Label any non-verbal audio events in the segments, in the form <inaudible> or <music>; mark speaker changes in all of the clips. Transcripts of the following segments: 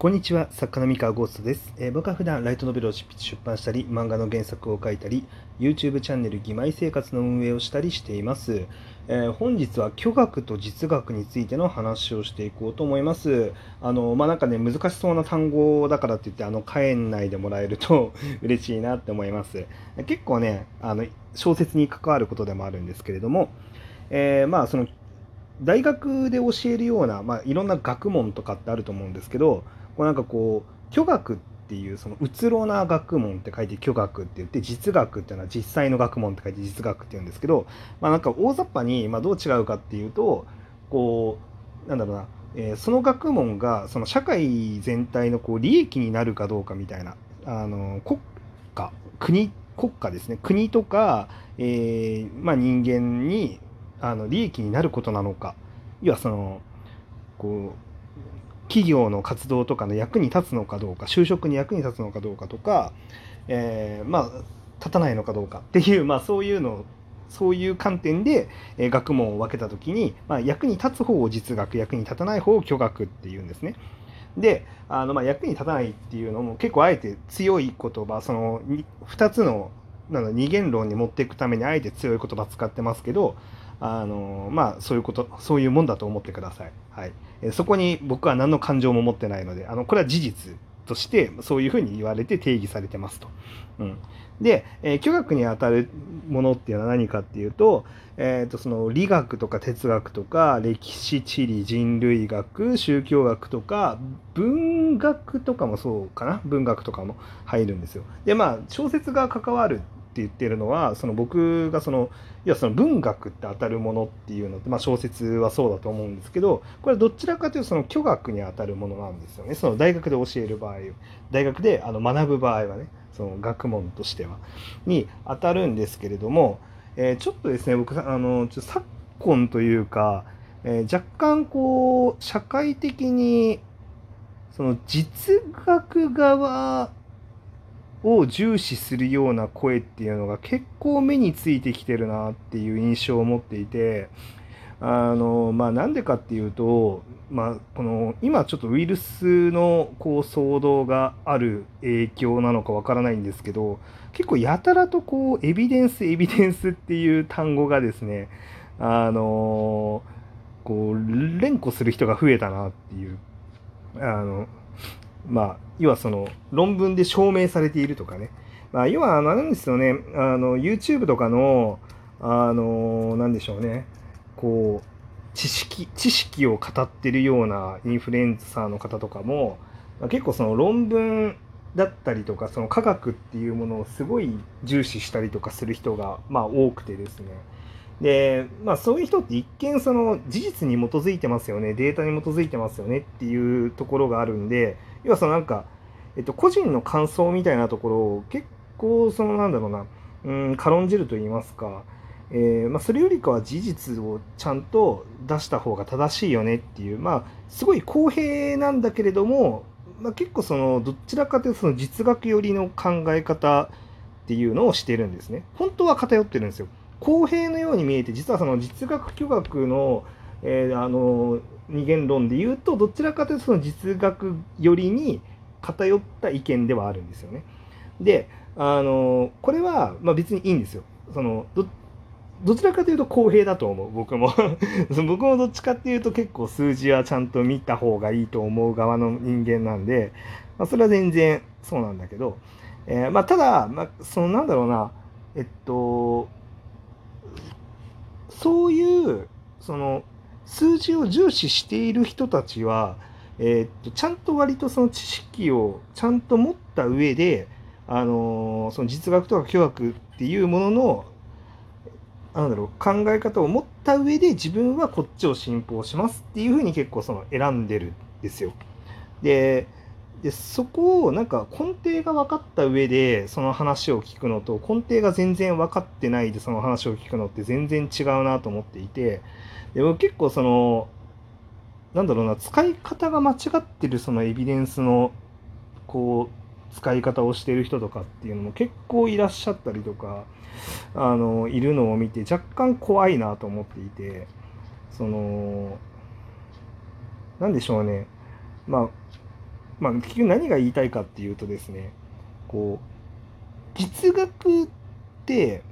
Speaker 1: こんにちは、作家の三河ゴーストです、えー僕は普段ライトノベルを執筆出版したり、漫画の原作を書いたり、YouTube チャンネル義妹生活の運営をしたりしています。えー本日は巨学と実学についての話をしていこうと思います。あの、まあ、なんかね、難しそうな単語だからって言って、あの、火炎内でもらえると <laughs> 嬉しいなって思います。結構ね、あの、小説に関わることでもあるんですけれども、えーまあ、その、大学で教えるような、まあ、いろんな学問とかってあると思うんですけどこうなんかこう巨学っていうそのうつろな学問って書いて巨学って言って実学っていうのは実際の学問って書いて実学って言うんですけど、まあ、なんか大雑把にまあどう違うかっていうとこうなんだろうな、えその学問がその社会全体のこう利益になるかどうかみたいなあの国家国国家ですね。国とか、えまあ、人間にあの利益になることなのか要はそのこう企業の活動とかの役に立つのかどうか就職に役に立つのかどうかとか、えーまあ立たないのかどうかっていう、まあ、そういうのそういう観点で、え学問を分けた時に、まあ、役に立つ方を実学役に立たない方を巨学っていうんですね。であの、まあ、役に立たないっていうのも結構あえて強い言葉その2つのなんだ二元論に持っていくためにあえて強い言葉使ってますけどあのまあそういうことそういうもんだと思ってください。はい、えそこに僕は何の感情も持ってないのであのこれは事実としてそういうふうに言われて定義されてますと。うん、で、えー巨学にあたるものっていうのは何かっていうと,、えーとその理学とか哲学とか歴史地理人類学宗教学とか文学とかもそうかな？文学とかも入るんですよ。でまあ小説が関わるって言ってるのはその僕がそのいやその文学って当たるものっていうのって、まあ、小説はそうだと思うんですけどこれどちらかというとその巨学に当たるものなんですよね。その大学で教える場合大学であの学ぶ場合はねその学問としてはに当たるんですけれども、えーちょっとですね僕あのちょ昨今というか、えー若干こう社会的にその実学側を重視するような声っていうのが結構目についてきてるなっていう印象を持っていてあのまあなんでかっていうと、まあ、この今ちょっとウイルスのこう騒動がある影響なのかわからないんですけど結構やたらとこうエビデンスエビデンスっていう単語がですねあのこう連呼する人が増えたなっていうあのまあ要はその論文で証明されているとかね、まあ、要はあのなんですよね。あの YouTube とかのあのなんでしょうね。こう知識知識を語ってるようなインフルエンサーの方とかも、まあ結構その論文だったりとかその科学っていうものをすごい重視したりとかする人がまあ多くてですね。でまあそういう人って一見その事実に基づいてますよねデータに基づいてますよねっていうところがあるんで要はそのなんか、えっと、個人の感想みたいなところを結構そのなんだろうなうん軽んじると言いますか、えーまあ、それよりかは事実をちゃんと出した方が正しいよねっていうまあすごい公平なんだけれども、まあ、結構そのどちらかというとその実学寄りの考え方っていうのをしてるんですね。本当は偏ってるんですよ。公平のように見えて実はその実学巨学の,、えーあの二元論で言うとどちらかというとその実学寄りに偏った意見ではあるんですよね。であのこれは、まあ、別にいいんですよ。そのどどちらかというと公平だと思う僕も <laughs> 僕もどっちかっていうと結構数字はちゃんと見た方がいいと思う側の人間なんで、まあ、それは全然そうなんだけど、えーまあ、ただ、まあ、そのなんだろうなえっとそういうその数字を重視している人たちは、えーっとちゃんと割とその知識をちゃんと持った上で、あのーその実学とか巨学っていうもののなんだろう考え方を持った上で自分はこっちを信奉しますっていうふうに結構その選んでるんですよ。ででそこをなんか根底が分かった上でその話を聞くのと根底が全然分かってないでその話を聞くのって全然違うなと思っていてでも結構そのなんだろうな使い方が間違ってるそのエビデンスのこう使い方をしてる人とかっていうのも結構いらっしゃったりとかあのいるのを見て若干怖いなと思っていてそのなんでしょうね。まあまあ、結局何が言いたいかっていうとですねこう実学って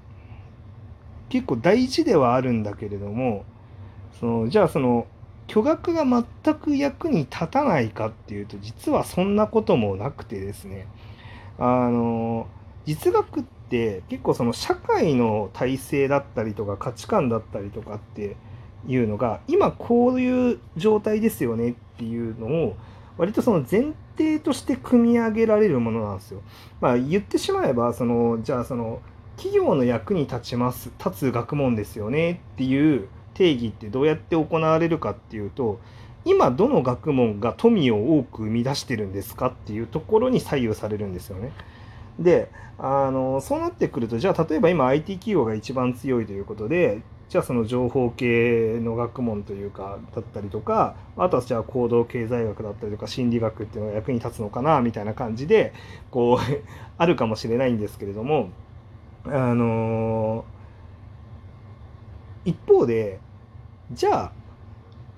Speaker 1: 結構大事ではあるんだけれどもそのじゃあその巨額が全く役に立たないかっていうと実はそんなこともなくてですねあの実学って結構その社会の体制だったりとか価値観だったりとかっていうのが今こういう状態ですよねっていうのを割とその前提として組み上げられるものなんですよ。まあ言ってしまえばそのじゃあその企業の役に立ちます立つ学問ですよねっていう定義ってどうやって行われるかっていうと今どの学問が富を多く生み出してるんですかっていうところに左右されるんですよね。であのそうなってくるとじゃあ例えば今 IT 企業が一番強いということでじゃあその情報系の学問というかだったりとかあとはじゃあ行動経済学だったりとか心理学っていうのが役に立つのかなみたいな感じでこう <laughs> あるかもしれないんですけれどもあの一方でじゃあ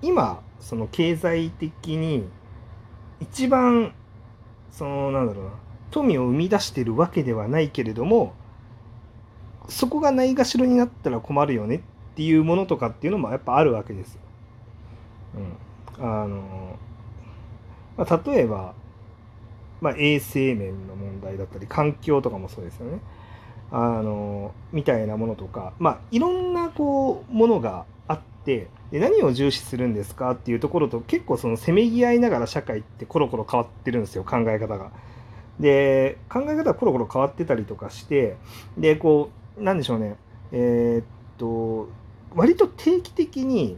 Speaker 1: 今その経済的に一番そのなんだろうな富を生み出してるわけではないけれどもそこがないがしろになったら困るよねっていうものとかっていうのもやっぱあるわけですよ。うん、あのまあ、例えば、まあ、衛生面の問題だったり環境とかもそうですよね。あのみたいなものとか、まあ、いろんなこうものがあってで何を重視するんですかっていうところと結構そのせめぎ合いながら社会ってコロコロ変わってるんですよ考え方が。で考え方がコロコロ変わってたりとかしてでこうなんでしょうね。えー、っと割と定期的に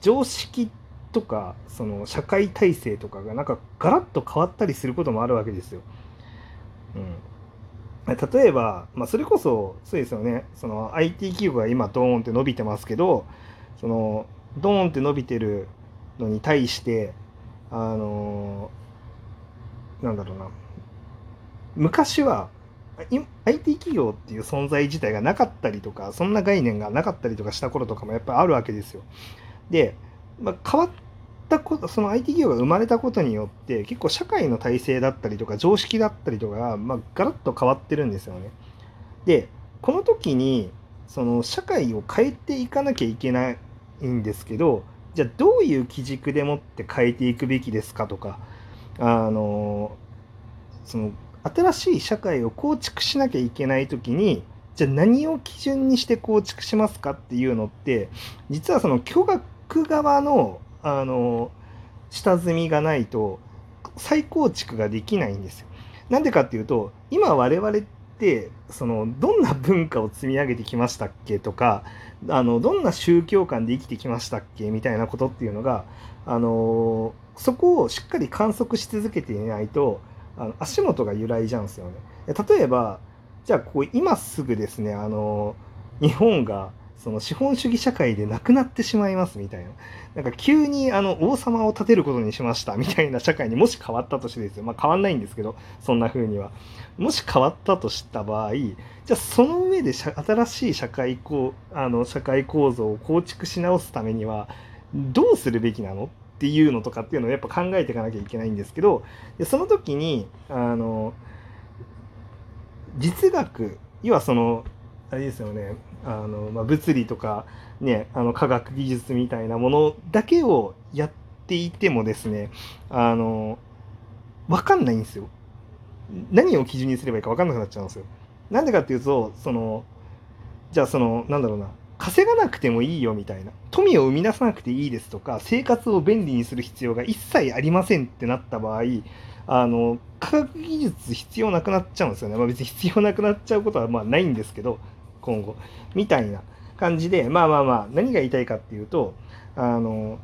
Speaker 1: 常識とかその社会体制とかがなんかガラッと変わったりすることもあるわけですよ。うん、例えば、まあ、それこそそうですよね。その IT 企業が今ドーンって伸びてますけどそのドーンって伸びてるのに対してあのなんだろうな。昔は IT 企業っていう存在自体がなかったりとかそんな概念がなかったりとかした頃とかもやっぱりあるわけですよ。で、まあ、変わったことその IT 企業が生まれたことによって結構社会の体制だったりとか常識だったりとかが、まあ、ガラッと変わってるんですよね。でこの時にその社会を変えていかなきゃいけないんですけどじゃあどういう基軸でもって変えていくべきですかとかあのその新しい社会を構築しなきゃいけない時にじゃあ何を基準にして構築しますかっていうのって実はその巨額側のあの下積みがないと再構築ができないんですよ。なんでかっていうと今我々ってそのどんな文化を積み上げてきましたっけとかあのどんな宗教観で生きてきましたっけみたいなことっていうのがあのそこをしっかり観測し続けていないとあの足元が揺らいじゃんすよね。例えばじゃあこう今すぐですねあの日本がその資本主義社会でなくなってしまいますみたいな。なんか急にあの王様を立てることにしましたみたいな社会にもし変わったとしてですよ。まあ変わんないんですけど、そんな風には。もし変わったとした場合、じゃあその上で新しい社会構あの社会構造を構築し直すためにはどうするべきなのっていうのとかっていうのをやっぱ考えていかなきゃいけないんですけど、でその時に、あの、実学、要はその、あれですよね、あの、まあ、物理とか、ね、あの科学技術みたいなものだけをやっていてもですね、あの、わかんないんですよ。何を基準にすればいいか分かんなくなっちゃうんですよ。なんでかっていうと、その、じゃあその、なんだろうな、稼がなくてもいいよみたいな、富を生み出さなくていいですとか、生活を便利にする必要が一切ありませんってなった場合、あの、科学技術必要なくなっちゃうんですよね。まあ別に必要なくなっちゃうことはまあないんですけど、今後。みたいな感じで、まあまあまあ、何が言いたいかっていうと、あの、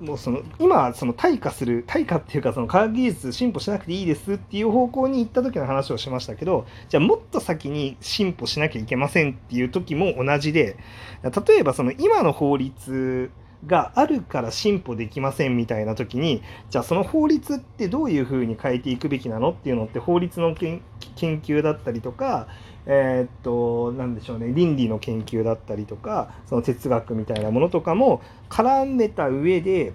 Speaker 1: もうその今その退化する退化っていうかその科学技術進歩しなくていいですっていう方向に行った時の話をしましたけどじゃあもっと先に進歩しなきゃいけませんっていう時も同じで例えばその今の法律があるから進歩できませんみたいな時にじゃあその法律ってどういうふうに変えていくべきなのっていうのって法律の研究だったりとかえー、っと何でしょうね倫理の研究だったりとかその哲学みたいなものとかも絡めた上で、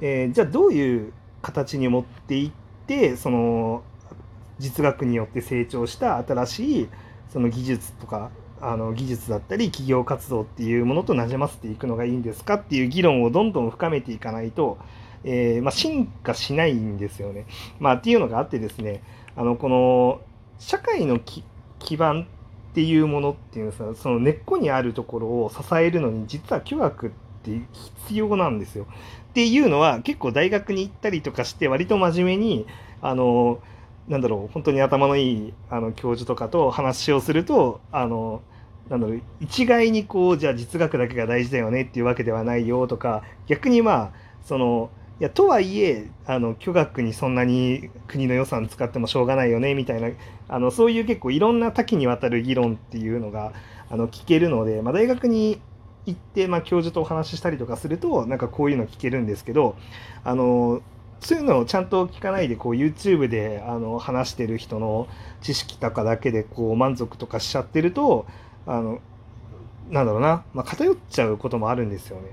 Speaker 1: えー、じゃあどういう形に持っていってその実学によって成長した新しいその技術とかあの技術だったり企業活動っていうものとなじませていくのがいいんですかっていう議論をどんどん深めていかないと、えー、まあ、進化しないんですよね。まあ、っていうのがあってですねあのこの社会の基盤っていうものっていうのはその根っこにあるところを支えるのに実は巨学って必要なんですよ。っていうのは結構大学に行ったりとかして割と真面目にあのなんだろう本当に頭のいいあの教授とかと話をするとあのなんだろう一概にこうじゃあ実学だけが大事だよねっていうわけではないよとか逆にまあそのいやとはいえあの巨学にそんなに国の予算使ってもしょうがないよねみたいなあのそういう結構いろんな多岐にわたる議論っていうのがあの聞けるので、まあ、大学に行って、まあ、教授とお話ししたりとかするとなんかこういうの聞けるんですけどあのそういうのをちゃんと聞かないでこう YouTube であの話してる人の知識とかだけでこう満足とかしちゃってるとあのなんだろうな、まあ、偏っちゃうこともあるんですよね。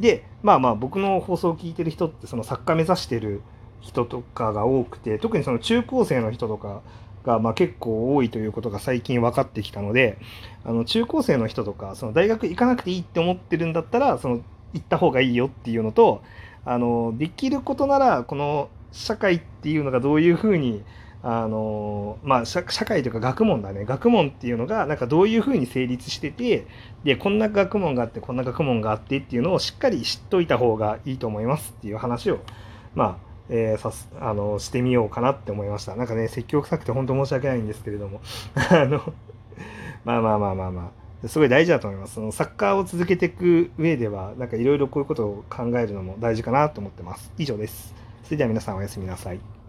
Speaker 1: でまあまあ僕の放送を聞いてる人ってその作家目指してる人とかが多くて特にその中高生の人とかがまあ結構多いということが最近分かってきたのであの中高生の人とかその大学行かなくていいって思ってるんだったらその行った方がいいよっていうのとあのできることならこの社会っていうのがどういうふうにあのまあ社会というか学問だね学問っていうのがなんかどういうふうに成立しててでこんな学問があってこんな学問があってっていうのをしっかり知っといた方がいいと思いますっていう話をまあえー、さすあのしてみようかなって思いました。なんかね、説教臭くて本当申し訳ないんですけれども、<laughs> あの、まあまあまあまあまあ、すごい大事だと思います。そのサッカーを続けていく上では、なんかいろいろこういうことを考えるのも大事かなと思ってます。以上です。それでは皆さんおやすみなさい。